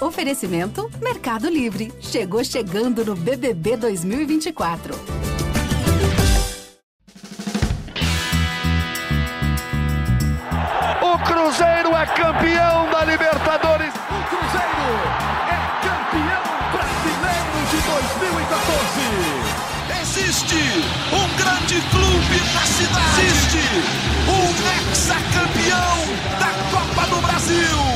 Oferecimento Mercado Livre. Chegou chegando no BBB 2024. O Cruzeiro é campeão da Libertadores. O Cruzeiro é campeão brasileiro de 2014. Existe um grande clube na cidade. Existe um hexacampeão da Copa do Brasil.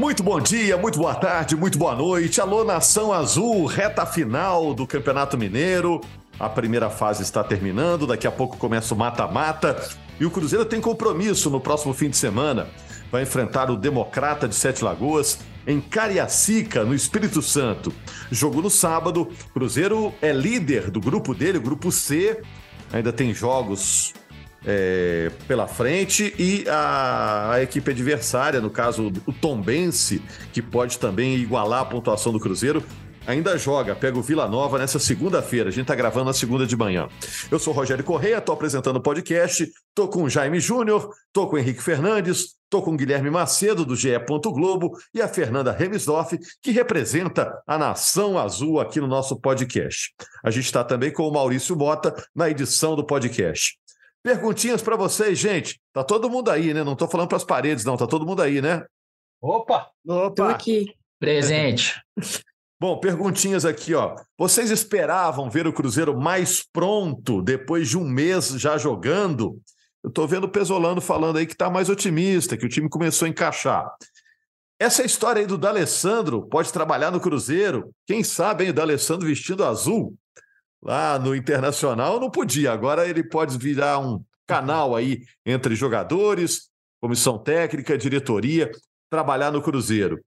Muito bom dia, muito boa tarde, muito boa noite. Alô, Nação Azul, reta final do Campeonato Mineiro. A primeira fase está terminando, daqui a pouco começa o mata-mata. E o Cruzeiro tem compromisso no próximo fim de semana. Vai enfrentar o Democrata de Sete Lagoas em Cariacica, no Espírito Santo. Jogo no sábado. Cruzeiro é líder do grupo dele, grupo C. Ainda tem jogos é, pela frente e a, a, equipe adversária, no caso o Tombense, que pode também igualar a pontuação do Cruzeiro, ainda joga, pega o Vila Nova nessa segunda-feira. A gente está gravando na segunda de manhã. Eu sou Rogério Correia, estou apresentando o podcast, estou com o Jaime Júnior, estou com o Henrique Fernandes, estou com o Guilherme Macedo, do GE. Globo, e a Fernanda Remisdorf, que representa a Nação Azul aqui no nosso podcast. A gente está também com o Maurício Bota na edição do podcast. Perguntinhas para vocês, gente. Tá todo mundo aí, né? Não tô falando para as paredes, não. Tá todo mundo aí, né? Opa! Opa! Tô aqui. Presente. Bom, perguntinhas aqui, ó. Vocês esperavam ver o Cruzeiro mais pronto depois de um mês já jogando? Eu tô vendo o Pesolano falando aí que tá mais otimista, que o time começou a encaixar. Essa história aí do D'Alessandro pode trabalhar no Cruzeiro. Quem sabe, hein, o D'Alessandro vestindo azul lá no Internacional não podia. Agora ele pode virar um canal aí entre jogadores, comissão técnica, diretoria, trabalhar no Cruzeiro. O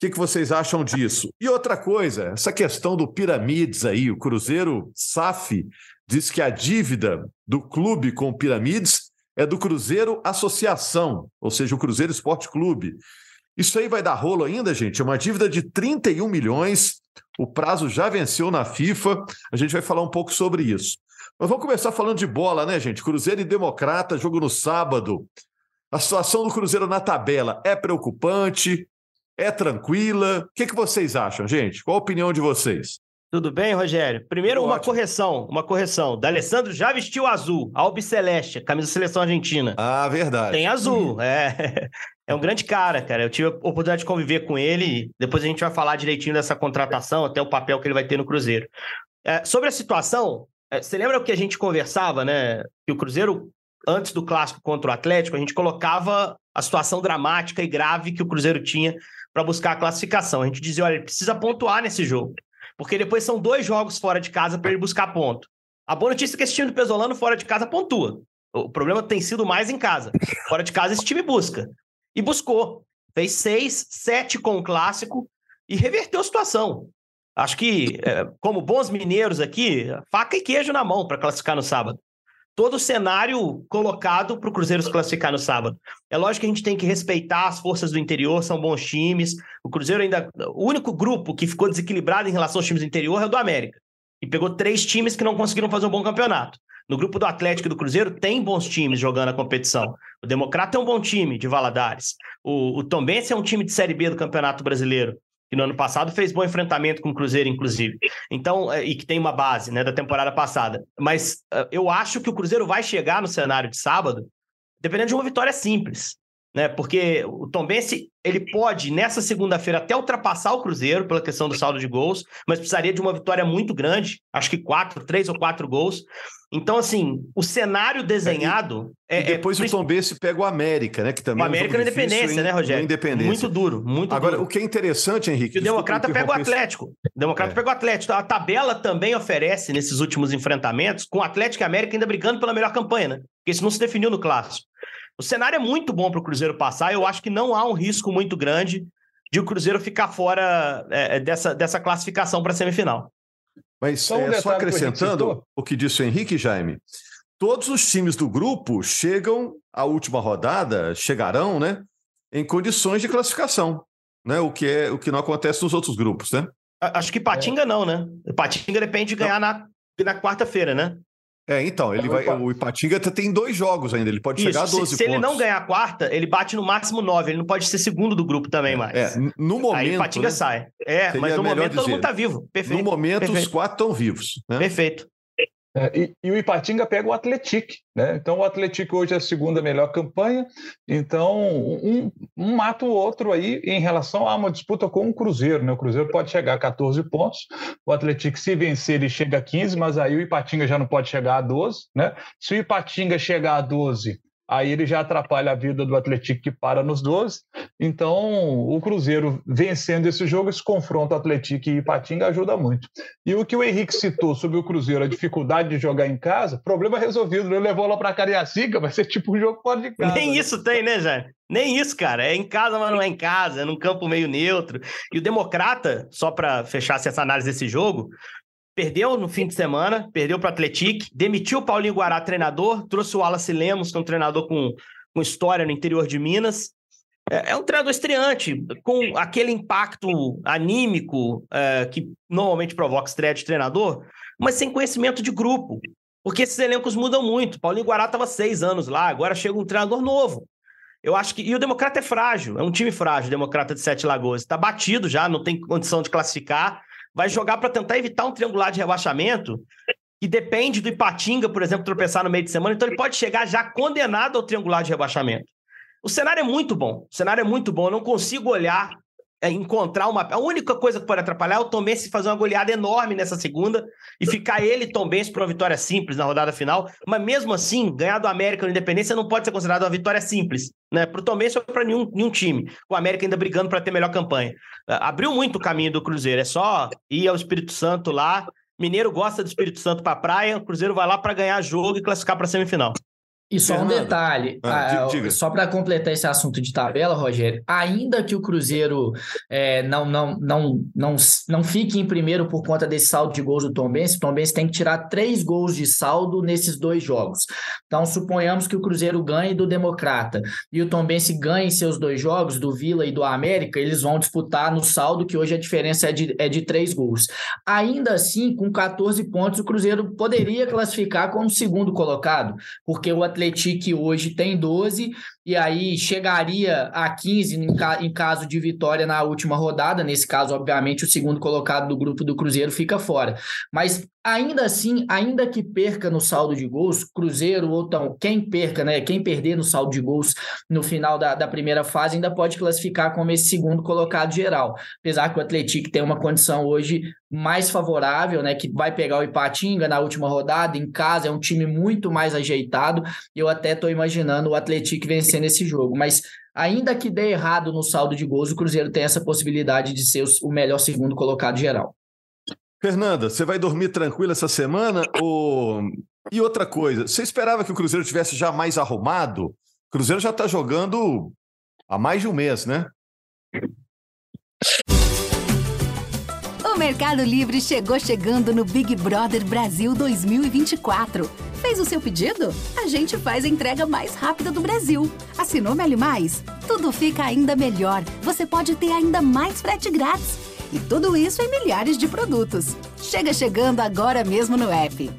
que, que vocês acham disso? E outra coisa, essa questão do Piramides aí, o Cruzeiro SAF diz que a dívida do clube com o Piramides é do Cruzeiro Associação, ou seja, o Cruzeiro Esporte Clube. Isso aí vai dar rolo ainda, gente? É uma dívida de 31 milhões o prazo já venceu na FIFA. A gente vai falar um pouco sobre isso. Mas vamos começar falando de bola, né, gente? Cruzeiro e Democrata, jogo no sábado. A situação do Cruzeiro na tabela é preocupante? É tranquila? O que, que vocês acham, gente? Qual a opinião de vocês? Tudo bem, Rogério? Primeiro, uma correção, uma correção. D'Alessandro já vestiu azul, Albi Celeste, camisa da seleção argentina. Ah, verdade. Tem azul, é. É um grande cara, cara. Eu tive a oportunidade de conviver com ele. Depois a gente vai falar direitinho dessa contratação, até o papel que ele vai ter no Cruzeiro. É, sobre a situação, é, você lembra o que a gente conversava, né? Que o Cruzeiro, antes do clássico contra o Atlético, a gente colocava a situação dramática e grave que o Cruzeiro tinha para buscar a classificação. A gente dizia, olha, ele precisa pontuar nesse jogo porque depois são dois jogos fora de casa para ele buscar ponto. A boa notícia é que esse time do Pesolano fora de casa pontua. O problema tem sido mais em casa. Fora de casa esse time busca. E buscou. Fez seis, sete com o clássico e reverteu a situação. Acho que, é, como bons mineiros aqui, faca e queijo na mão para classificar no sábado todo o cenário colocado para o Cruzeiro se classificar no sábado. É lógico que a gente tem que respeitar as forças do interior, são bons times. O Cruzeiro ainda. O único grupo que ficou desequilibrado em relação aos times do interior é o do América. E pegou três times que não conseguiram fazer um bom campeonato. No grupo do Atlético e do Cruzeiro tem bons times jogando a competição. O Democrata é um bom time de Valadares. O, o Tombense é um time de Série B do Campeonato Brasileiro que no ano passado fez bom enfrentamento com o Cruzeiro, inclusive. Então, é, e que tem uma base né, da temporada passada. Mas é, eu acho que o Cruzeiro vai chegar no cenário de sábado, dependendo de uma vitória simples. Né? Porque o Tombense ele pode, nessa segunda-feira, até ultrapassar o Cruzeiro pela questão do saldo de gols, mas precisaria de uma vitória muito grande, acho que quatro, três ou quatro gols. Então, assim, o cenário desenhado. E, é, e depois é, o Tom Bense pega o América, né? Que também o América é na Independência, né, Rogério? Independência. Muito duro, muito Agora, duro. o que é interessante, Henrique. o Democrata pega o Atlético. O Democrata é. pega o Atlético. A tabela também oferece, nesses últimos enfrentamentos, com o Atlético e América ainda brigando pela melhor campanha, né? Porque isso não se definiu no clássico. O cenário é muito bom para o Cruzeiro passar. Eu acho que não há um risco muito grande de o Cruzeiro ficar fora é, dessa, dessa classificação para a semifinal. Mas só, um é, só acrescentando que o que disse o Henrique Jaime, todos os times do grupo chegam à última rodada, chegarão, né, em condições de classificação, né, o que é o que não acontece nos outros grupos, né? Acho que Patinga é. não, né? Patinga depende de ganhar na, na quarta-feira, né? É, então, ele vai, o Ipatinga tem dois jogos ainda, ele pode Isso, chegar a 12 se, se ele não ganhar a quarta, ele bate no máximo 9, ele não pode ser segundo do grupo também mais. É, no momento... Aí o Ipatinga né? sai. É, mas no momento dizer, todo mundo tá vivo, perfeito. No momento perfeito. os quatro estão vivos. Né? Perfeito. É, e, e, o Ipatinga pega o Atletic, né? Então o Atletic hoje é a segunda melhor campanha, então um, um mata o outro aí em relação a uma disputa com o Cruzeiro, né? O Cruzeiro pode chegar a 14 pontos, o Atletic se vencer ele chega a 15, mas aí o Ipatinga já não pode chegar a 12, né? Se o Ipatinga chegar a 12, aí ele já atrapalha a vida do Atlético que para nos 12. Então, o Cruzeiro vencendo esse jogo, esse confronto Atlético e Ipatinga ajuda muito. E o que o Henrique citou sobre o Cruzeiro, a dificuldade de jogar em casa, problema resolvido. Ele levou lá para Cariacica, vai ser tipo um jogo fora de casa. Nem né? isso tem, né, Zé? Nem isso, cara. É em casa, mas não é em casa, é num campo meio neutro. E o Democrata, só para fechar essa análise desse jogo, Perdeu no fim de semana, perdeu para o Atlético, demitiu o Paulinho Guará, treinador, trouxe o Wallace Lemos, que é um treinador com, com história no interior de Minas. É, é um treinador estreante, com aquele impacto anímico é, que normalmente provoca estreia de treinador, mas sem conhecimento de grupo. Porque esses elencos mudam muito. Paulinho Guará estava seis anos lá, agora chega um treinador novo. Eu acho que. E o Democrata é frágil, é um time frágil, o Democrata de Sete Lagoas. Está batido já, não tem condição de classificar vai jogar para tentar evitar um triangular de rebaixamento que depende do Ipatinga, por exemplo, tropeçar no meio de semana, então ele pode chegar já condenado ao triangular de rebaixamento. O cenário é muito bom, o cenário é muito bom, eu não consigo olhar, encontrar uma... A única coisa que pode atrapalhar é o Tom Benz fazer uma goleada enorme nessa segunda e ficar ele, Tom Benz, para uma vitória simples na rodada final, mas mesmo assim, ganhar do América no Independência não pode ser considerado uma vitória simples, né? Para o Tom Benz ou para nenhum, nenhum time, o América ainda brigando para ter melhor campanha. Abriu muito o caminho do Cruzeiro. É só ir ao Espírito Santo lá. Mineiro gosta do Espírito Santo para praia. O Cruzeiro vai lá para ganhar jogo e classificar para semifinal. E só Fernando. um detalhe, ah, ah, só para completar esse assunto de tabela, Rogério, ainda que o Cruzeiro é, não, não, não, não, não fique em primeiro por conta desse saldo de gols do Tom Benz, o Tom Benz tem que tirar três gols de saldo nesses dois jogos. Então, suponhamos que o Cruzeiro ganhe do Democrata e o Tom Benz ganhe seus dois jogos, do Vila e do América, eles vão disputar no saldo, que hoje a diferença é de, é de três gols. Ainda assim, com 14 pontos, o Cruzeiro poderia classificar como segundo colocado, porque o Atlético hoje tem 12 e aí chegaria a 15 em, ca em caso de vitória na última rodada. Nesse caso, obviamente, o segundo colocado do grupo do Cruzeiro fica fora. Mas ainda assim, ainda que perca no saldo de gols, Cruzeiro ou tão, quem perca, né? Quem perder no saldo de gols no final da, da primeira fase ainda pode classificar como esse segundo colocado geral. Apesar que o Atlético tem uma condição hoje mais favorável, né? Que vai pegar o Ipatinga na última rodada, em casa, é um time muito mais ajeitado. Eu até estou imaginando o Atlético vencer nesse jogo, mas ainda que dê errado no saldo de gols, o Cruzeiro tem essa possibilidade de ser o melhor segundo colocado geral. Fernanda, você vai dormir tranquila essa semana? Ou... E outra coisa, você esperava que o Cruzeiro tivesse já mais arrumado? O Cruzeiro já está jogando há mais de um mês, né? O Mercado Livre chegou chegando no Big Brother Brasil 2024. Fez o seu pedido? A gente faz a entrega mais rápida do Brasil. Assinou Meli Mais? Tudo fica ainda melhor. Você pode ter ainda mais frete grátis. E tudo isso em milhares de produtos. Chega chegando agora mesmo no app.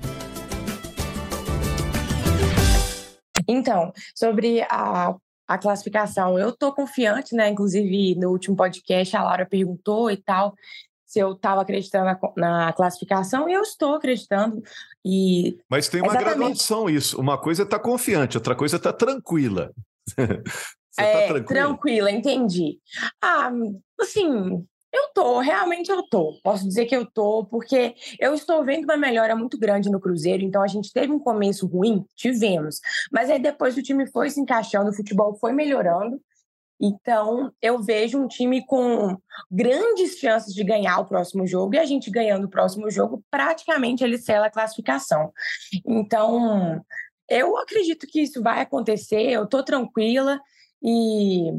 Então, sobre a, a classificação, eu estou confiante, né? Inclusive, no último podcast, a Laura perguntou e tal se eu estava acreditando na, na, classificação, e eu estou acreditando. E Mas tem uma exatamente... graduação isso. Uma coisa é estar tá confiante, outra coisa é estar tá tranquila. Você tá é, tá tranquila? tranquila, entendi. Ah, assim, eu tô, realmente eu tô. Posso dizer que eu tô, porque eu estou vendo uma melhora muito grande no Cruzeiro. Então a gente teve um começo ruim, tivemos. Mas aí depois o time foi se encaixando, o futebol foi melhorando. Então, eu vejo um time com grandes chances de ganhar o próximo jogo e a gente ganhando o próximo jogo, praticamente ele sela a classificação. Então, eu acredito que isso vai acontecer, eu tô tranquila e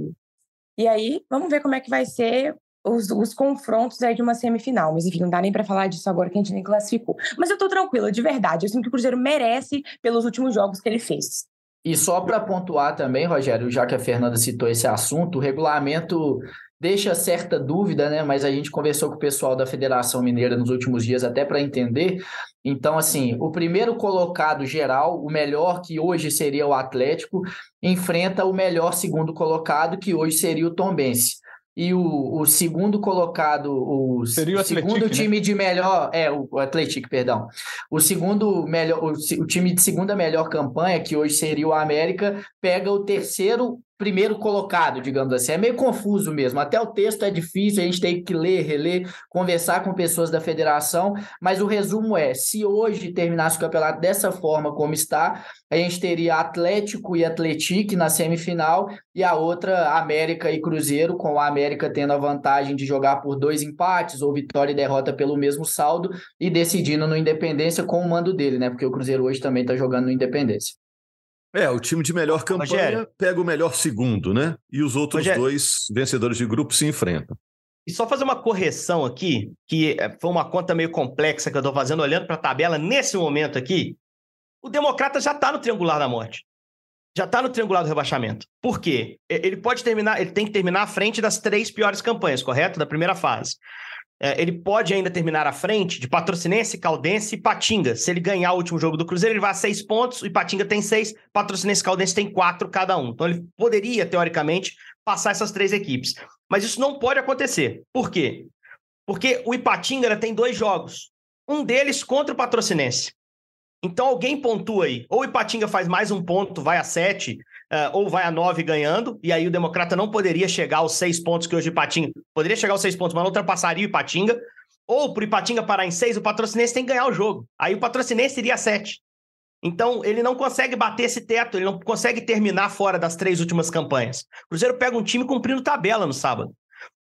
e aí, vamos ver como é que vai ser os, os, confrontos aí de uma semifinal. Mas enfim, não dá nem para falar disso agora que a gente nem classificou. Mas eu tô tranquila, de verdade. Eu sinto que o Cruzeiro merece pelos últimos jogos que ele fez. E só para pontuar também, Rogério, já que a Fernanda citou esse assunto, o regulamento deixa certa dúvida, né? Mas a gente conversou com o pessoal da Federação Mineira nos últimos dias até para entender. Então, assim, o primeiro colocado geral, o melhor que hoje seria o Atlético, enfrenta o melhor segundo colocado, que hoje seria o Tombense e o, o segundo colocado, o, Seria o segundo né? time né? de melhor, é, o, o Atlético, perdão. O segundo melhor, o, o time de segunda melhor campanha, que hoje seria o América, pega o terceiro primeiro colocado, digamos assim. É meio confuso mesmo. Até o texto é difícil, a gente tem que ler, reler, conversar com pessoas da federação, mas o resumo é: se hoje terminasse o campeonato dessa forma como está, a gente teria Atlético e Atletique na semifinal e a outra América e Cruzeiro, com a América tendo a vantagem de jogar por dois empates ou vitória e derrota pelo mesmo saldo e decidindo no Independência com o mando dele, né? Porque o Cruzeiro hoje também está jogando no Independência. É, o time de melhor campanha Rogério. pega o melhor segundo, né? E os outros Rogério. dois vencedores de grupo se enfrentam. E só fazer uma correção aqui, que é, foi uma conta meio complexa que eu estou fazendo, olhando para a tabela nesse momento aqui. O Democrata já está no triangular da morte. Já está no triangular do rebaixamento. Por quê? Ele pode terminar, ele tem que terminar à frente das três piores campanhas, correto? Da primeira fase é, ele pode ainda terminar à frente de Patrocinense, Caldense e Patinga. Se ele ganhar o último jogo do Cruzeiro, ele vai a seis pontos, e Patinga tem seis, Patrocinense e Caldense tem quatro cada um. Então ele poderia, teoricamente, passar essas três equipes. Mas isso não pode acontecer. Por quê? Porque o Ipatinga tem dois jogos. Um deles contra o Patrocinense. Então alguém pontua aí. Ou o Ipatinga faz mais um ponto, vai a sete, uh, ou vai a nove ganhando, e aí o Democrata não poderia chegar aos seis pontos que hoje o Ipatinga. Poderia chegar aos seis pontos, mas não ultrapassaria o Ipatinga. Ou pro Ipatinga parar em seis, o patrocinense tem que ganhar o jogo. Aí o patrocinense iria a sete. Então, ele não consegue bater esse teto, ele não consegue terminar fora das três últimas campanhas. O Cruzeiro pega um time cumprindo tabela no sábado.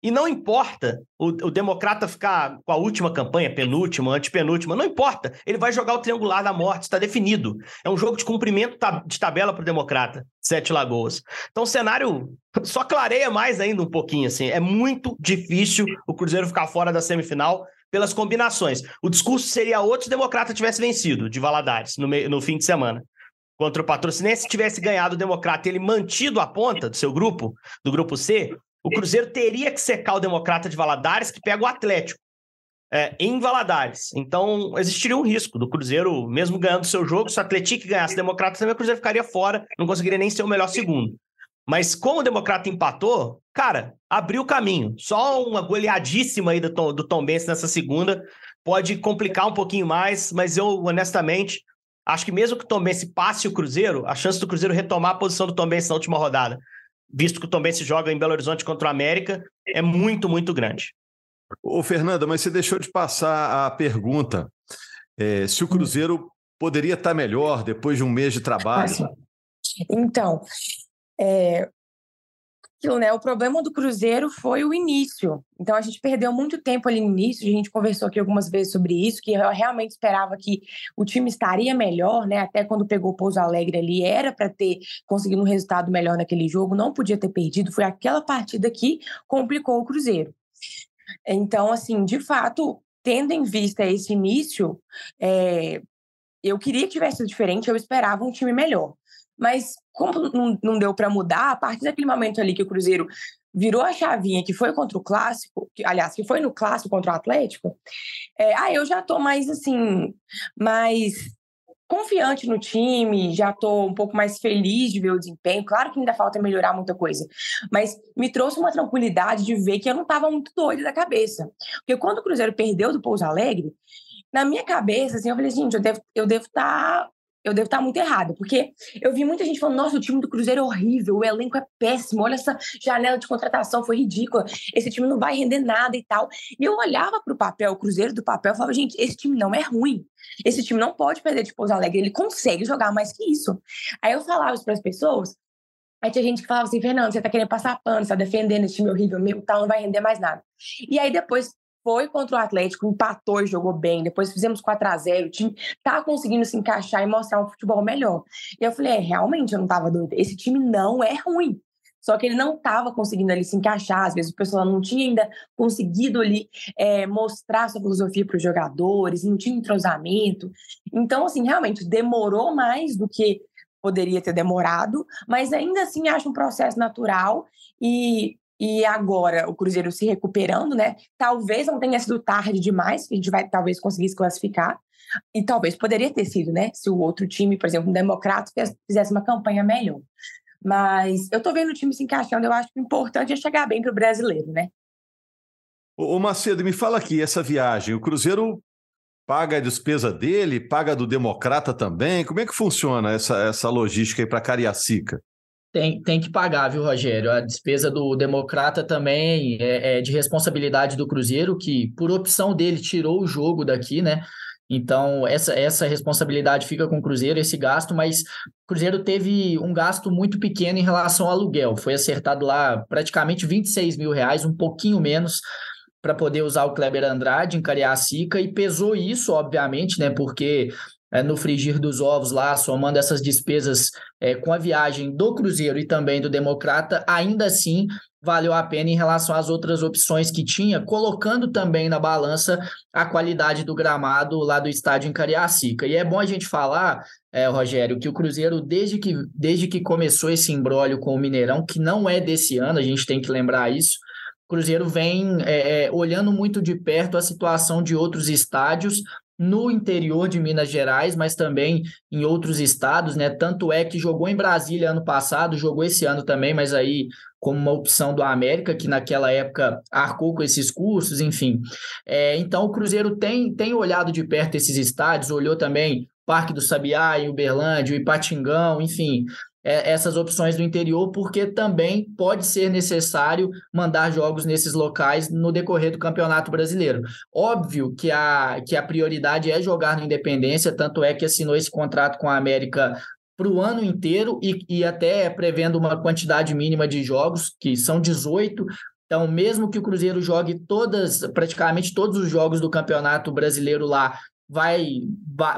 E não importa o, o, democrata ficar com a última campanha, penúltima, antepenúltima, não importa. Ele vai jogar o triangular da morte, está definido. É um jogo de cumprimento de tabela para o democrata, Sete Lagoas. Então o cenário só clareia mais ainda um pouquinho. assim. É muito difícil o Cruzeiro ficar fora da semifinal pelas combinações. O discurso seria outro se o democrata tivesse vencido de Valadares no, meio, no fim de semana contra o Patrocinense, se tivesse ganhado o Democrata ele mantido a ponta do seu grupo, do grupo C, o Cruzeiro teria que secar o Democrata de Valadares, que pega o Atlético é, em Valadares. Então, existiria um risco do Cruzeiro, mesmo ganhando seu jogo, se o Atlético ganhasse o Democrata, também o Cruzeiro ficaria fora, não conseguiria nem ser o melhor segundo. Mas como o Democrata empatou, cara, abriu o caminho. Só uma goleadíssima aí do Tom, do Tom Benz nessa segunda pode complicar um pouquinho mais, mas eu, honestamente, acho que mesmo que o Tom Benz passe o Cruzeiro, a chance do Cruzeiro retomar a posição do Tom Benz na última rodada visto que o Tom se joga em Belo Horizonte contra o América, é muito, muito grande. Ô, Fernanda, mas você deixou de passar a pergunta. É, se o Cruzeiro poderia estar melhor depois de um mês de trabalho. Então, é, aquilo, né? O problema do Cruzeiro foi o início. Então a gente perdeu muito tempo ali no início. A gente conversou aqui algumas vezes sobre isso, que eu realmente esperava que o time estaria melhor, né? Até quando pegou o Pouso Alegre ali, era para ter conseguido um resultado melhor naquele jogo, não podia ter perdido. Foi aquela partida que complicou o Cruzeiro. Então, assim, de fato, tendo em vista esse início, é, eu queria que tivesse diferente, eu esperava um time melhor. Mas como não, deu para mudar, a partir daquele momento ali que o Cruzeiro virou a chavinha que foi contra o Clássico, que, aliás, que foi no Clássico contra o Atlético, é, ah, eu já tô mais assim, mais confiante no time, já tô um pouco mais feliz de ver o desempenho. Claro que ainda falta melhorar muita coisa, mas me trouxe uma tranquilidade de ver que eu não estava muito doida da cabeça. Porque quando o Cruzeiro perdeu do Pouso Alegre, na minha cabeça, assim, eu falei, gente, eu devo eu devo estar tá eu devo estar muito errado, porque eu vi muita gente falando, nossa, o time do Cruzeiro é horrível, o elenco é péssimo, olha essa janela de contratação, foi ridícula, esse time não vai render nada e tal. E eu olhava para o papel, o Cruzeiro do papel, e falava, gente, esse time não é ruim, esse time não pode perder de Pouso Alegre, ele consegue jogar mais que isso. Aí eu falava isso para as pessoas, Aí tinha gente que falava assim, Fernando, você tá querendo passar pano, você tá defendendo esse time horrível meu, tal, não vai render mais nada. E aí depois foi contra o Atlético, empatou e jogou bem. Depois fizemos 4 a 0 O time tá conseguindo se encaixar e mostrar um futebol melhor. E eu falei, é, realmente eu não tava doida. Esse time não é ruim. Só que ele não estava conseguindo ali se encaixar, às vezes o pessoal não tinha ainda conseguido ali é, mostrar sua filosofia para os jogadores, não tinha entrosamento. Então, assim, realmente demorou mais do que poderia ter demorado, mas ainda assim acho um processo natural e e agora o Cruzeiro se recuperando, né? Talvez não tenha sido tarde demais, que a gente vai talvez conseguir se classificar. E talvez poderia ter sido, né? Se o outro time, por exemplo, o Democrata, fizesse uma campanha melhor. Mas eu tô vendo o time se encaixando, eu acho que o importante é chegar bem para o brasileiro, né? Ô Macedo, me fala aqui, essa viagem, o Cruzeiro paga a despesa dele, paga do Democrata também? Como é que funciona essa, essa logística aí para Cariacica? Tem, tem que pagar, viu, Rogério? A despesa do Democrata também é, é de responsabilidade do Cruzeiro, que por opção dele tirou o jogo daqui, né? Então, essa, essa responsabilidade fica com o Cruzeiro, esse gasto, mas o Cruzeiro teve um gasto muito pequeno em relação ao aluguel. Foi acertado lá praticamente 26 mil reais, um pouquinho menos, para poder usar o Kleber Andrade em Cariacica, e pesou isso, obviamente, né? Porque é, no frigir dos ovos lá, somando essas despesas é, com a viagem do Cruzeiro e também do Democrata, ainda assim valeu a pena em relação às outras opções que tinha, colocando também na balança a qualidade do gramado lá do estádio em Cariacica. E é bom a gente falar, é, Rogério, que o Cruzeiro, desde que, desde que começou esse embrólio com o Mineirão, que não é desse ano, a gente tem que lembrar isso, o Cruzeiro vem é, é, olhando muito de perto a situação de outros estádios no interior de Minas Gerais, mas também em outros estados, né? Tanto é que jogou em Brasília ano passado, jogou esse ano também, mas aí como uma opção do América, que naquela época arcou com esses cursos, enfim. É, então o Cruzeiro tem, tem olhado de perto esses estádios, olhou também Parque do Sabiá, em Uberlândia, Ipatingão, enfim, essas opções do interior, porque também pode ser necessário mandar jogos nesses locais no decorrer do Campeonato Brasileiro. Óbvio que a, que a prioridade é jogar no Independência, tanto é que assinou esse contrato com a América para o ano inteiro e, e até prevendo uma quantidade mínima de jogos, que são 18, então, mesmo que o Cruzeiro jogue todas, praticamente todos os jogos do Campeonato Brasileiro lá, vai,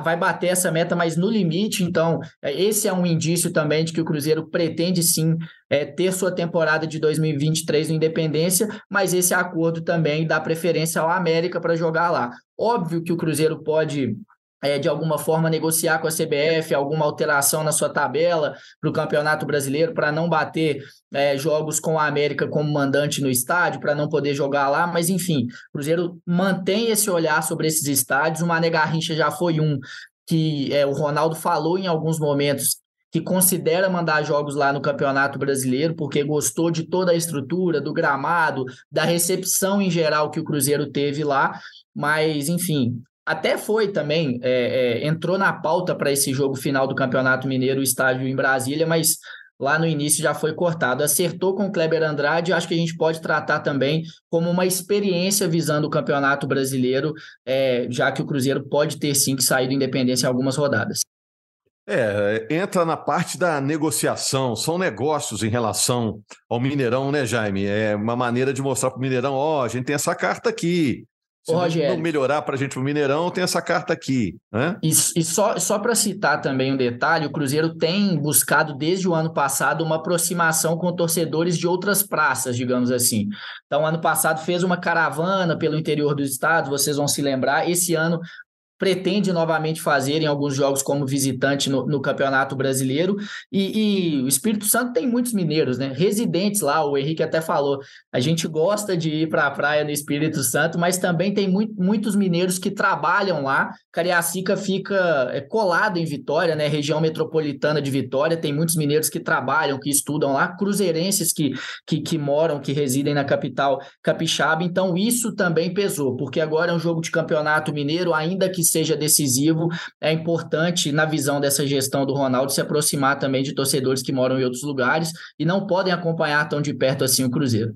vai bater essa meta, mas no limite. Então, é, esse é um indício também de que o Cruzeiro pretende sim é, ter sua temporada de 2023 no Independência, mas esse acordo também dá preferência ao América para jogar lá. Óbvio que o Cruzeiro pode é, de alguma forma negociar com a CBF alguma alteração na sua tabela para o Campeonato Brasileiro para não bater é, jogos com a América como mandante no estádio, para não poder jogar lá, mas enfim, o Cruzeiro mantém esse olhar sobre esses estádios. O Mané Garrincha já foi um que é, o Ronaldo falou em alguns momentos que considera mandar jogos lá no Campeonato Brasileiro, porque gostou de toda a estrutura, do gramado, da recepção em geral que o Cruzeiro teve lá. Mas, enfim, até foi também, é, é, entrou na pauta para esse jogo final do Campeonato Mineiro, o estádio em Brasília, mas lá no início já foi cortado. Acertou com o Kleber Andrade, acho que a gente pode tratar também como uma experiência visando o Campeonato Brasileiro, é, já que o Cruzeiro pode ter sim que sair do Independência em algumas rodadas. É, entra na parte da negociação, são negócios em relação ao Mineirão, né, Jaime? É uma maneira de mostrar para o Mineirão: ó, oh, a gente tem essa carta aqui, se Rogério, não melhorar para a gente o Mineirão, tem essa carta aqui. Né? E, e só, só para citar também um detalhe, o Cruzeiro tem buscado desde o ano passado uma aproximação com torcedores de outras praças, digamos assim. Então, ano passado fez uma caravana pelo interior do estado, vocês vão se lembrar. Esse ano pretende novamente fazer em alguns jogos como visitante no, no Campeonato Brasileiro. E, e, o Espírito Santo tem muitos mineiros, né? Residentes lá, o Henrique até falou. A gente gosta de ir para a praia no Espírito Santo, mas também tem muito, muitos mineiros que trabalham lá. Cariacica fica é, colado em Vitória, né? Região metropolitana de Vitória, tem muitos mineiros que trabalham, que estudam lá, cruzeirenses que, que, que moram, que residem na capital capixaba. Então, isso também pesou, porque agora é um jogo de campeonato mineiro, ainda que seja decisivo, é importante, na visão dessa gestão do Ronaldo, se aproximar também de torcedores que moram em outros lugares e não podem acompanhar tão de perto assim o Cruzeiro.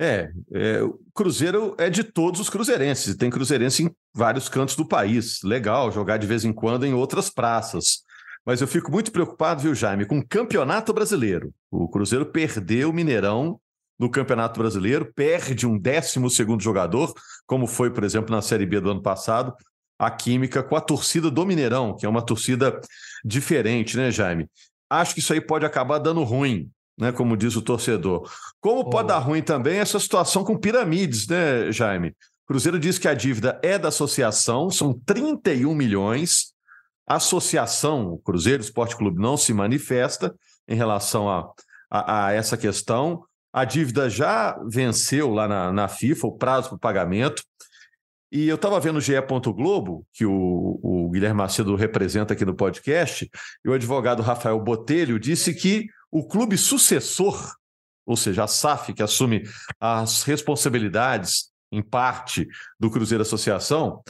É, é, o Cruzeiro é de todos os cruzeirenses, tem cruzeirense em vários cantos do país. Legal jogar de vez em quando em outras praças. Mas eu fico muito preocupado, viu, Jaime, com o Campeonato Brasileiro. O Cruzeiro perdeu o Mineirão no Campeonato Brasileiro, perde um décimo segundo jogador, como foi, por exemplo, na Série B do ano passado, a química com a torcida do Mineirão, que é uma torcida diferente, né, Jaime? Acho que isso aí pode acabar dando ruim, né? Como diz o torcedor. Como oh. pode dar ruim também essa situação com piramides, né, Jaime? Cruzeiro diz que a dívida é da associação, são 31 milhões. A associação, o Cruzeiro Esporte Clube, não se manifesta em relação a, a, a essa questão. A dívida já venceu lá na, na FIFA o prazo para o pagamento. E eu estava vendo o GE. Globo, que o, o, Guilherme Macedo representa aqui no podcast, e o advogado Rafael Botelho disse que o clube sucessor, ou seja, a SAF, que assume as responsabilidades, em parte, do Cruzeiro Associação,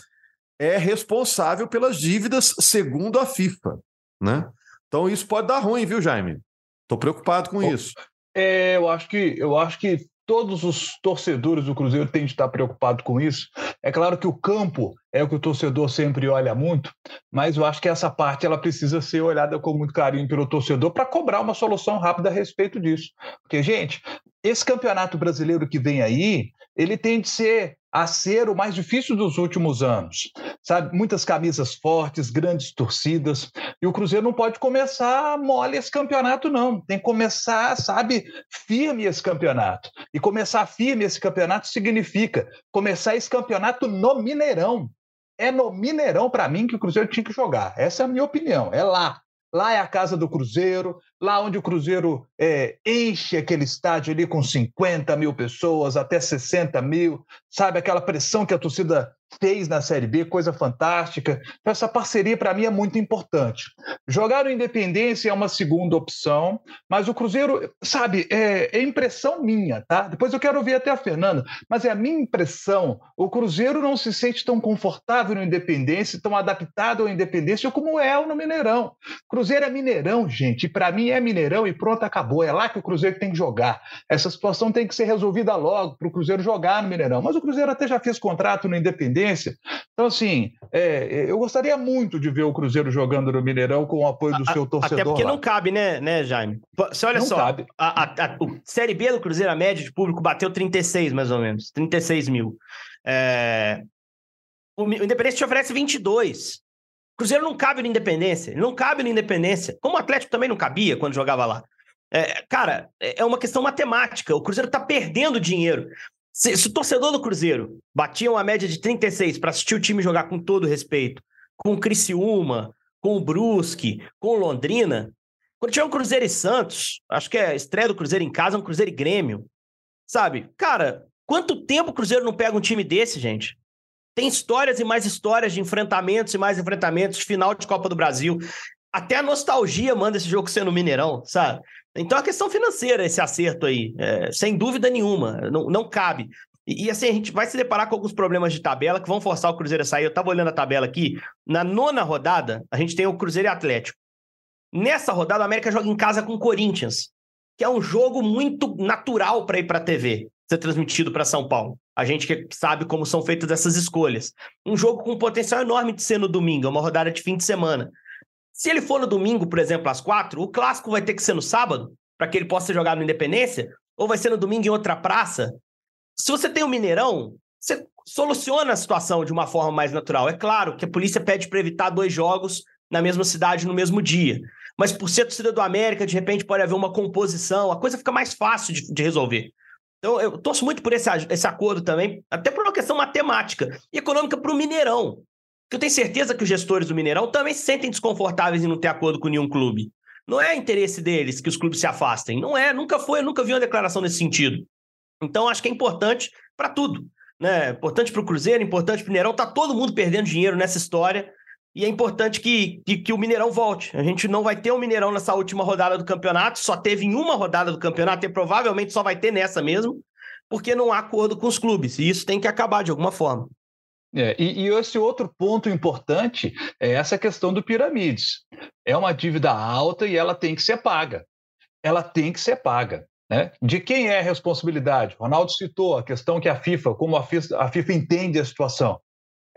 é responsável pelas dívidas segundo a FIFA. Né? Então isso pode dar ruim, viu, Jaime? Estou preocupado com isso. É, eu acho que eu acho que todos os torcedores do Cruzeiro têm de estar preocupados com isso. É claro que o campo é o que o torcedor sempre olha muito, mas eu acho que essa parte ela precisa ser olhada com muito carinho pelo torcedor para cobrar uma solução rápida a respeito disso. Porque, gente, esse campeonato brasileiro que vem aí, ele tem de ser a ser o mais difícil dos últimos anos. Sabe, muitas camisas fortes, grandes torcidas, e o Cruzeiro não pode começar mole esse campeonato não, tem que começar, sabe, firme esse campeonato. E começar firme esse campeonato significa começar esse campeonato no Mineirão. É no Mineirão para mim que o Cruzeiro tinha que jogar. Essa é a minha opinião, é lá. Lá é a casa do Cruzeiro, lá onde o Cruzeiro é, enche aquele estádio ali com 50 mil pessoas, até 60 mil, sabe? Aquela pressão que a torcida fez na Série B, coisa fantástica. Então, essa parceria, para mim, é muito importante. Jogar no Independência é uma segunda opção, mas o Cruzeiro, sabe, é, é, impressão minha, tá? Depois eu quero ouvir até a Fernanda, mas é a minha impressão. O Cruzeiro não se sente tão confortável no Independência, tão adaptado ao Independência como é no Mineirão. Cruzeiro é Mineirão, gente, e para mim é Mineirão e pronto, acabou. É lá que o Cruzeiro tem que jogar. Essa situação tem que ser resolvida logo para o Cruzeiro jogar no Mineirão. Mas o Cruzeiro até já fez contrato no Independência então, assim, é, eu gostaria muito de ver o Cruzeiro jogando no Mineirão com o apoio do a, seu torcedor. Até porque lá. não cabe, né, né, Jaime? Você olha não só, cabe. A, a, a, Série B do Cruzeiro, a média de público bateu 36, mais ou menos. 36 mil. É... O, o Independência te oferece 22. Cruzeiro não cabe no Independência. Não cabe no Independência. Como o Atlético também não cabia quando jogava lá. É, cara, é, é uma questão matemática. O Cruzeiro está perdendo dinheiro. Se, se, o torcedor do Cruzeiro batia uma média de 36 para assistir o time jogar com todo respeito, com o Criciúma, com o Brusque, com o Londrina, quando tiver um Cruzeiro e Santos, acho que é estreia do Cruzeiro em casa, um Cruzeiro e Grêmio, sabe? Cara, quanto tempo o Cruzeiro não pega um time desse, gente? Tem histórias e mais histórias de enfrentamentos e mais enfrentamentos, final de Copa do Brasil. Até a nostalgia manda esse jogo ser no Mineirão, sabe? Então é a questão financeira, esse acerto aí, é, sem dúvida nenhuma, não, não cabe. E, e, assim, a gente vai se deparar com alguns problemas de tabela que vão forçar o Cruzeiro a sair. Eu estava olhando a tabela aqui, na nona rodada, a gente tem o Cruzeiro e Atlético. Nessa rodada, a América joga em casa com o Corinthians, que é um jogo muito natural para ir para a TV, ser transmitido para São Paulo. A gente que sabe como são feitas essas escolhas. Um jogo com potencial enorme de ser no domingo, é uma rodada de fim de semana. Se ele for no domingo, por exemplo, às quatro, o clássico vai ter que ser no sábado, para que ele possa ser jogado no Independência, ou vai ser no domingo em outra praça. Se você tem o um Mineirão, você soluciona a situação de uma forma mais natural. É claro que a polícia pede para evitar dois jogos na mesma cidade no mesmo dia. Mas por ser torcida do América, de repente pode haver uma composição, a coisa fica mais fácil de, de resolver. Então, eu torço muito por esse, esse acordo também, até por uma questão matemática e econômica para o Mineirão. Porque eu tenho certeza que os gestores do Mineirão também se sentem desconfortáveis em não ter acordo com nenhum clube. Não é interesse deles que os clubes se afastem. Não é, nunca foi, eu nunca vi uma declaração nesse sentido. Então, acho que é importante para tudo. Né? Importante para o Cruzeiro, importante para o Mineirão. Está todo mundo perdendo dinheiro nessa história. E é importante que, que, que, o Mineirão volte. A gente não vai ter o um Mineirão nessa última rodada do campeonato, só teve em uma rodada do campeonato e provavelmente só vai ter nessa mesmo, porque não há acordo com os clubes. E isso tem que acabar de alguma forma. É, e, e, esse outro ponto importante é essa questão do piramides. É uma dívida alta e ela tem que ser paga. Ela tem que ser paga. Né? De quem é a responsabilidade? Ronaldo citou a questão que a FIFA, como a FIFA, a FIFA entende a situação.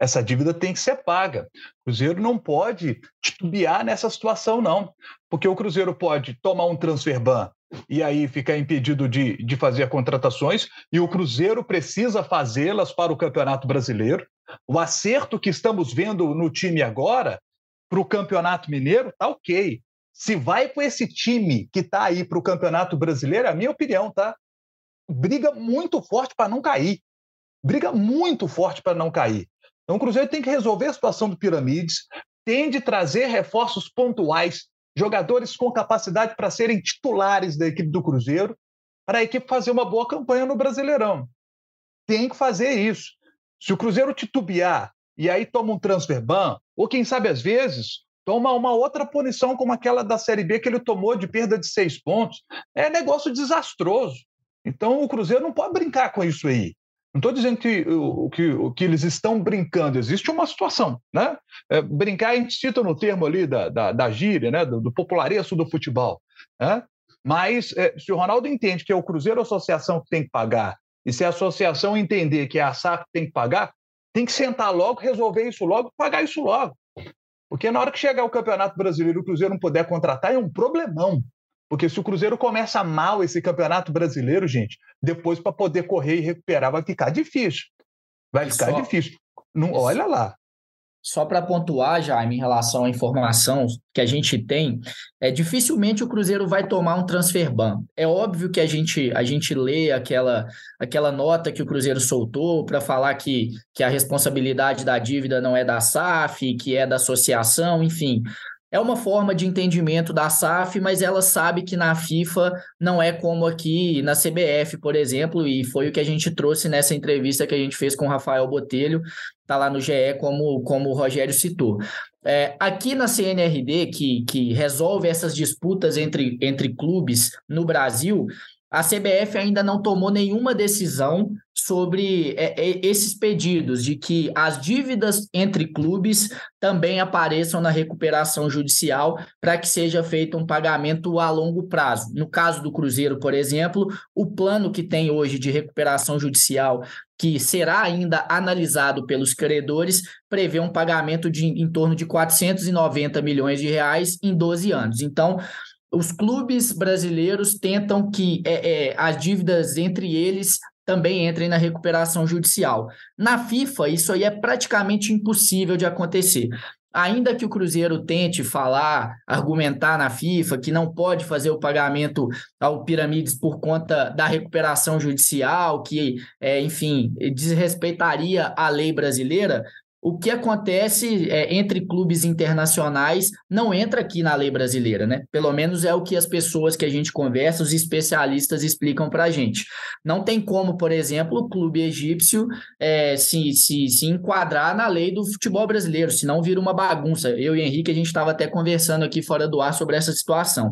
Essa dívida tem que ser paga. O Cruzeiro não pode titubear nessa situação, não. Porque o Cruzeiro pode tomar um transfer ban e aí ficar impedido de, de fazer contratações, e o Cruzeiro precisa fazê-las para o Campeonato Brasileiro. O acerto que estamos vendo no time agora para o Campeonato Mineiro está ok. Se vai com esse time que está aí para o Campeonato Brasileiro, é a minha opinião, tá? Briga muito forte para não cair. Briga muito forte para não cair. Então o Cruzeiro tem que resolver a situação do Piramides, tem de trazer reforços pontuais, jogadores com capacidade para serem titulares da equipe do Cruzeiro para a equipe fazer uma boa campanha no Brasileirão. Tem que fazer isso. Se o Cruzeiro titubear e aí toma um transfer ban, ou quem sabe às vezes toma uma outra punição como aquela da Série B que ele tomou de perda de seis pontos, é negócio desastroso. Então o Cruzeiro não pode brincar com isso aí. Não estou dizendo que o, que que eles estão brincando, existe uma situação. Né? É, brincar, a gente cita no termo ali da, da, da gíria, né? do, do populareço do futebol. Né? Mas é, se o Ronaldo entende que é o Cruzeiro Associação que tem que pagar, e se a associação entender que é a SAF que tem que pagar, tem que sentar logo, resolver isso logo, pagar isso logo. Porque na hora que chegar o Campeonato Brasileiro e o Cruzeiro não puder contratar, é um problemão. Porque se o Cruzeiro começa mal esse Campeonato Brasileiro, gente, depois para poder correr e recuperar vai ficar difícil. Vai ficar Só... difícil. Não, olha lá. Só para pontuar, Jaime, em relação à informação que a gente tem, é dificilmente o Cruzeiro vai tomar um transfer ban. É óbvio que a gente, a gente lê aquela, aquela nota que o Cruzeiro soltou para falar que, que a responsabilidade da dívida não é da SAF, que é da associação, enfim. É uma forma de entendimento da SAF, mas ela sabe que na FIFA não é como aqui na CBF, por exemplo, e foi o que a gente trouxe nessa entrevista que a gente fez com o Rafael Botelho, tá lá no GE, como, como o Rogério citou. É, aqui na CNRD, que, que resolve essas disputas entre, entre clubes no Brasil, a CBF ainda não tomou nenhuma decisão sobre é, é, esses pedidos de que as dívidas entre clubes também apareçam na recuperação judicial para que seja feito um pagamento a longo prazo. No caso do Cruzeiro, por exemplo, o plano que tem hoje de recuperação judicial, que será ainda analisado pelos credores, prevê um pagamento de em torno de 490 milhões de reais em 12 anos. Então, os clubes brasileiros tentam que é, é, as dívidas entre eles também entrem na recuperação judicial. Na FIFA, isso aí é praticamente impossível de acontecer. Ainda que o Cruzeiro tente falar, argumentar na FIFA que não pode fazer o pagamento ao Piramides por conta da recuperação judicial, que, é, enfim, desrespeitaria a lei brasileira, o que acontece é, entre clubes internacionais não entra aqui na lei brasileira, né? Pelo menos é o que as pessoas que a gente conversa, os especialistas explicam para a gente. Não tem como, por exemplo, o clube egípcio é, se, se, se enquadrar na lei do futebol brasileiro, senão vira uma bagunça. Eu e Henrique, a gente estava até conversando aqui fora do ar sobre essa situação.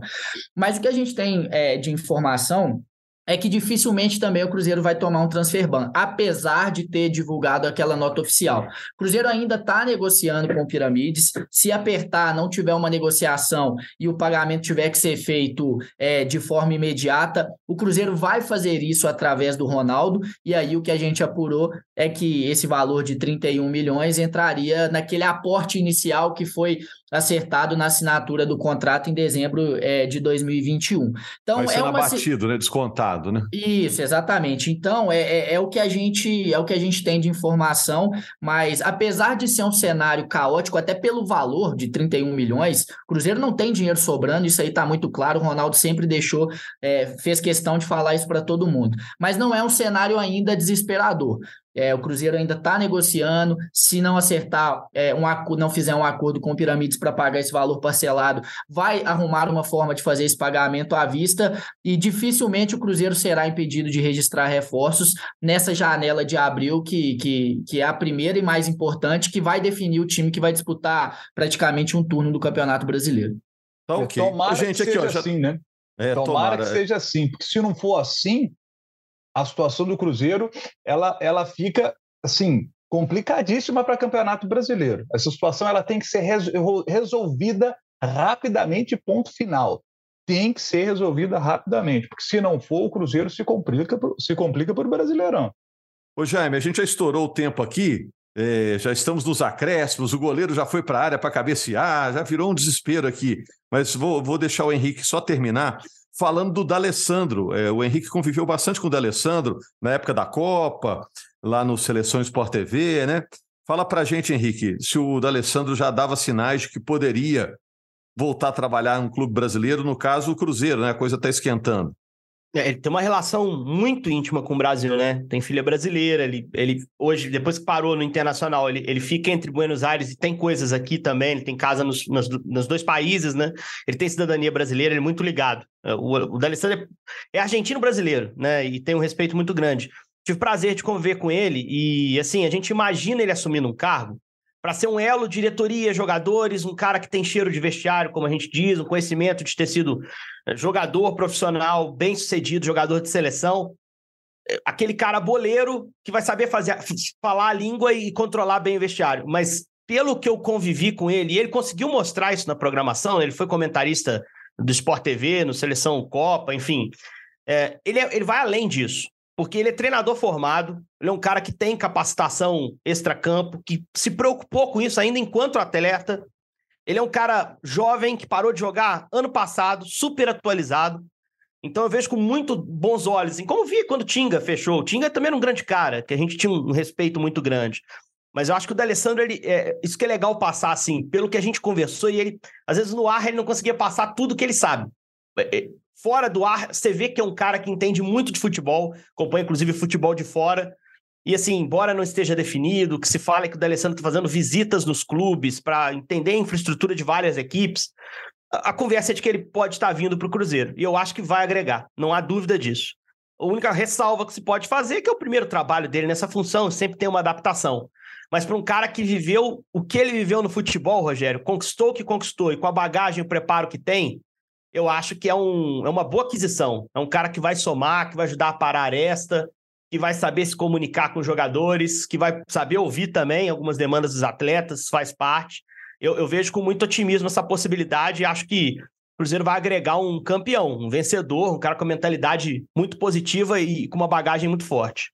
Mas o que a gente tem é, de informação é que dificilmente também o Cruzeiro vai tomar um transfer ban, apesar de ter divulgado aquela nota oficial. O Cruzeiro ainda está negociando com o Piramides. Se apertar, não tiver uma negociação e o pagamento tiver que ser feito é, de forma imediata, o Cruzeiro vai fazer isso através do Ronaldo. E aí o que a gente apurou é que esse valor de 31 milhões entraria naquele aporte inicial que foi acertado na assinatura do contrato em dezembro é, de 2021. Então Vai é uma abatido, né? Descontado, né? Isso, exatamente. Então é, é, é, o que a gente é o que a gente tem de informação, mas apesar de ser um cenário caótico, até pelo valor de 31 milhões, o Cruzeiro não tem dinheiro sobrando, isso aí está muito claro. O Ronaldo sempre deixou, é, fez questão de falar isso para todo mundo. Mas não é um cenário ainda desesperador. É, o Cruzeiro ainda está negociando. Se não acertar, é, um, não fizer um acordo com o Piramides para pagar esse valor parcelado, vai arrumar uma forma de fazer esse pagamento à vista e dificilmente o Cruzeiro será impedido de registrar reforços nessa janela de abril, que, que, que é a primeira e mais importante, que vai definir o time que vai disputar praticamente um turno do Campeonato Brasileiro. Tá okay. Tomara Gente, que seja aqui, ó, já... assim, né? É, tomara, tomara que seja assim, porque se não for assim, a situação do Cruzeiro ela, ela fica assim complicadíssima para Campeonato Brasileiro. Essa situação ela tem que ser resolvida rapidamente, ponto final. Tem que ser resolvida rapidamente, porque se não for, o Cruzeiro se complica, se complica para o Brasileirão. Ô Jaime, a gente já estourou o tempo aqui, é, já estamos nos acréscimos, o goleiro já foi para a área para cabecear, já virou um desespero aqui. Mas vou, vou deixar o Henrique só terminar falando do D'Alessandro. É, o Henrique conviveu bastante com o D'Alessandro na época da Copa, lá no Seleção Sport TV, né? Fala pra gente, Henrique, se o D'Alessandro já dava sinais de que poderia voltar a trabalhar em um clube brasileiro, no caso o Cruzeiro, né? A coisa está esquentando. É, ele tem uma relação muito íntima com o Brasil, né? Tem filha brasileira, ele, ele hoje, depois que parou no Internacional, ele, ele fica entre Buenos Aires e tem coisas aqui também, ele tem casa nos, nos, nos dois países, né? Ele tem cidadania brasileira, ele é muito ligado. É, o, o D'Alessandro é, é argentino brasileiro, né? E tem um respeito muito grande. Tive prazer de conviver com ele e, assim, a gente imagina ele assumindo um cargo para ser um elo diretoria, jogadores, um cara que tem cheiro de vestiário, como a gente diz, um conhecimento de ter sido é, jogador profissional, bem sucedido, jogador de seleção. É, aquele cara boleiro que vai saber fazer, falar a língua e controlar bem o vestiário. Mas pelo que eu convivi com ele, ele conseguiu mostrar isso na programação, ele foi comentarista do Sport TV, no Seleção Copa, enfim. É, ele, é, ele vai além disso, porque ele é treinador formado, ele é um cara que tem capacitação extra-campo, que se preocupou com isso ainda enquanto atleta. Ele é um cara jovem que parou de jogar ano passado, super atualizado. Então eu vejo com muito bons olhos, assim, como vi quando o Tinga fechou. O Tinga também era um grande cara, que a gente tinha um respeito muito grande. Mas eu acho que o D'Alessandro, ele, é, isso que é legal passar, assim, pelo que a gente conversou, e ele, às vezes, no ar, ele não conseguia passar tudo que ele sabe. É, é, fora do ar, você vê que é um cara que entende muito de futebol, acompanha, inclusive, futebol de fora. E, assim, embora não esteja definido, que se fala que o D'Alessandro está fazendo visitas nos clubes para entender a infraestrutura de várias equipes, a, a conversa é de que ele pode estar vindo para o Cruzeiro. E eu acho que vai agregar, não há dúvida disso. A única ressalva que se pode fazer é que é o primeiro trabalho dele nessa função, sempre tem uma adaptação. Mas para um cara que viveu o que ele viveu no futebol, Rogério, conquistou o que conquistou e com a bagagem e o preparo que tem, eu acho que é, um, é uma boa aquisição. É um cara que vai somar, que vai ajudar a parar a aresta, que vai saber se comunicar com os jogadores, que vai saber ouvir também algumas demandas dos atletas, faz parte. Eu, eu vejo com muito otimismo essa possibilidade e acho que o Cruzeiro vai agregar um campeão, um vencedor, um cara com mentalidade muito positiva e com uma bagagem muito forte.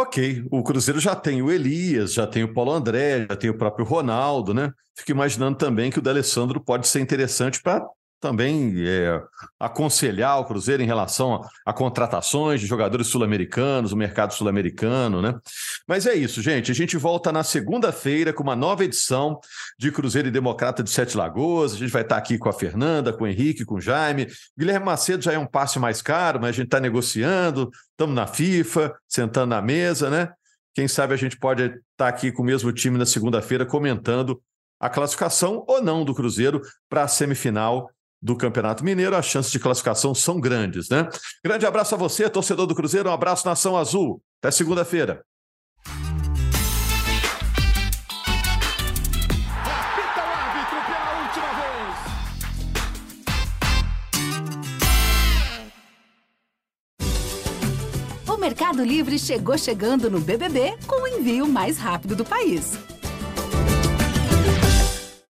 Ok, o Cruzeiro já tem o Elias, já tem o Paulo André, já tem o próprio Ronaldo, né? Fico imaginando também que o D'Alessandro pode ser interessante para também é, aconselhar o Cruzeiro em relação a, a contratações de jogadores sul-americanos, o mercado sul-americano, né? Mas é isso, gente. A gente volta na segunda-feira com uma nova edição de Cruzeiro e Democrata de Sete Lagoas. A gente vai estar aqui com a Fernanda, com o Henrique, com o Jaime. Guilherme Macedo já é um passe mais caro, mas a gente está negociando, estamos na FIFA, sentando na mesa, né? Quem sabe a gente pode estar aqui com o mesmo time na segunda-feira comentando a classificação ou não do Cruzeiro para a semifinal do Campeonato Mineiro, as chances de classificação são grandes, né? Grande abraço a você, torcedor do Cruzeiro, um abraço Nação Azul. Até segunda-feira. O Mercado Livre chegou chegando no BBB com o envio mais rápido do país.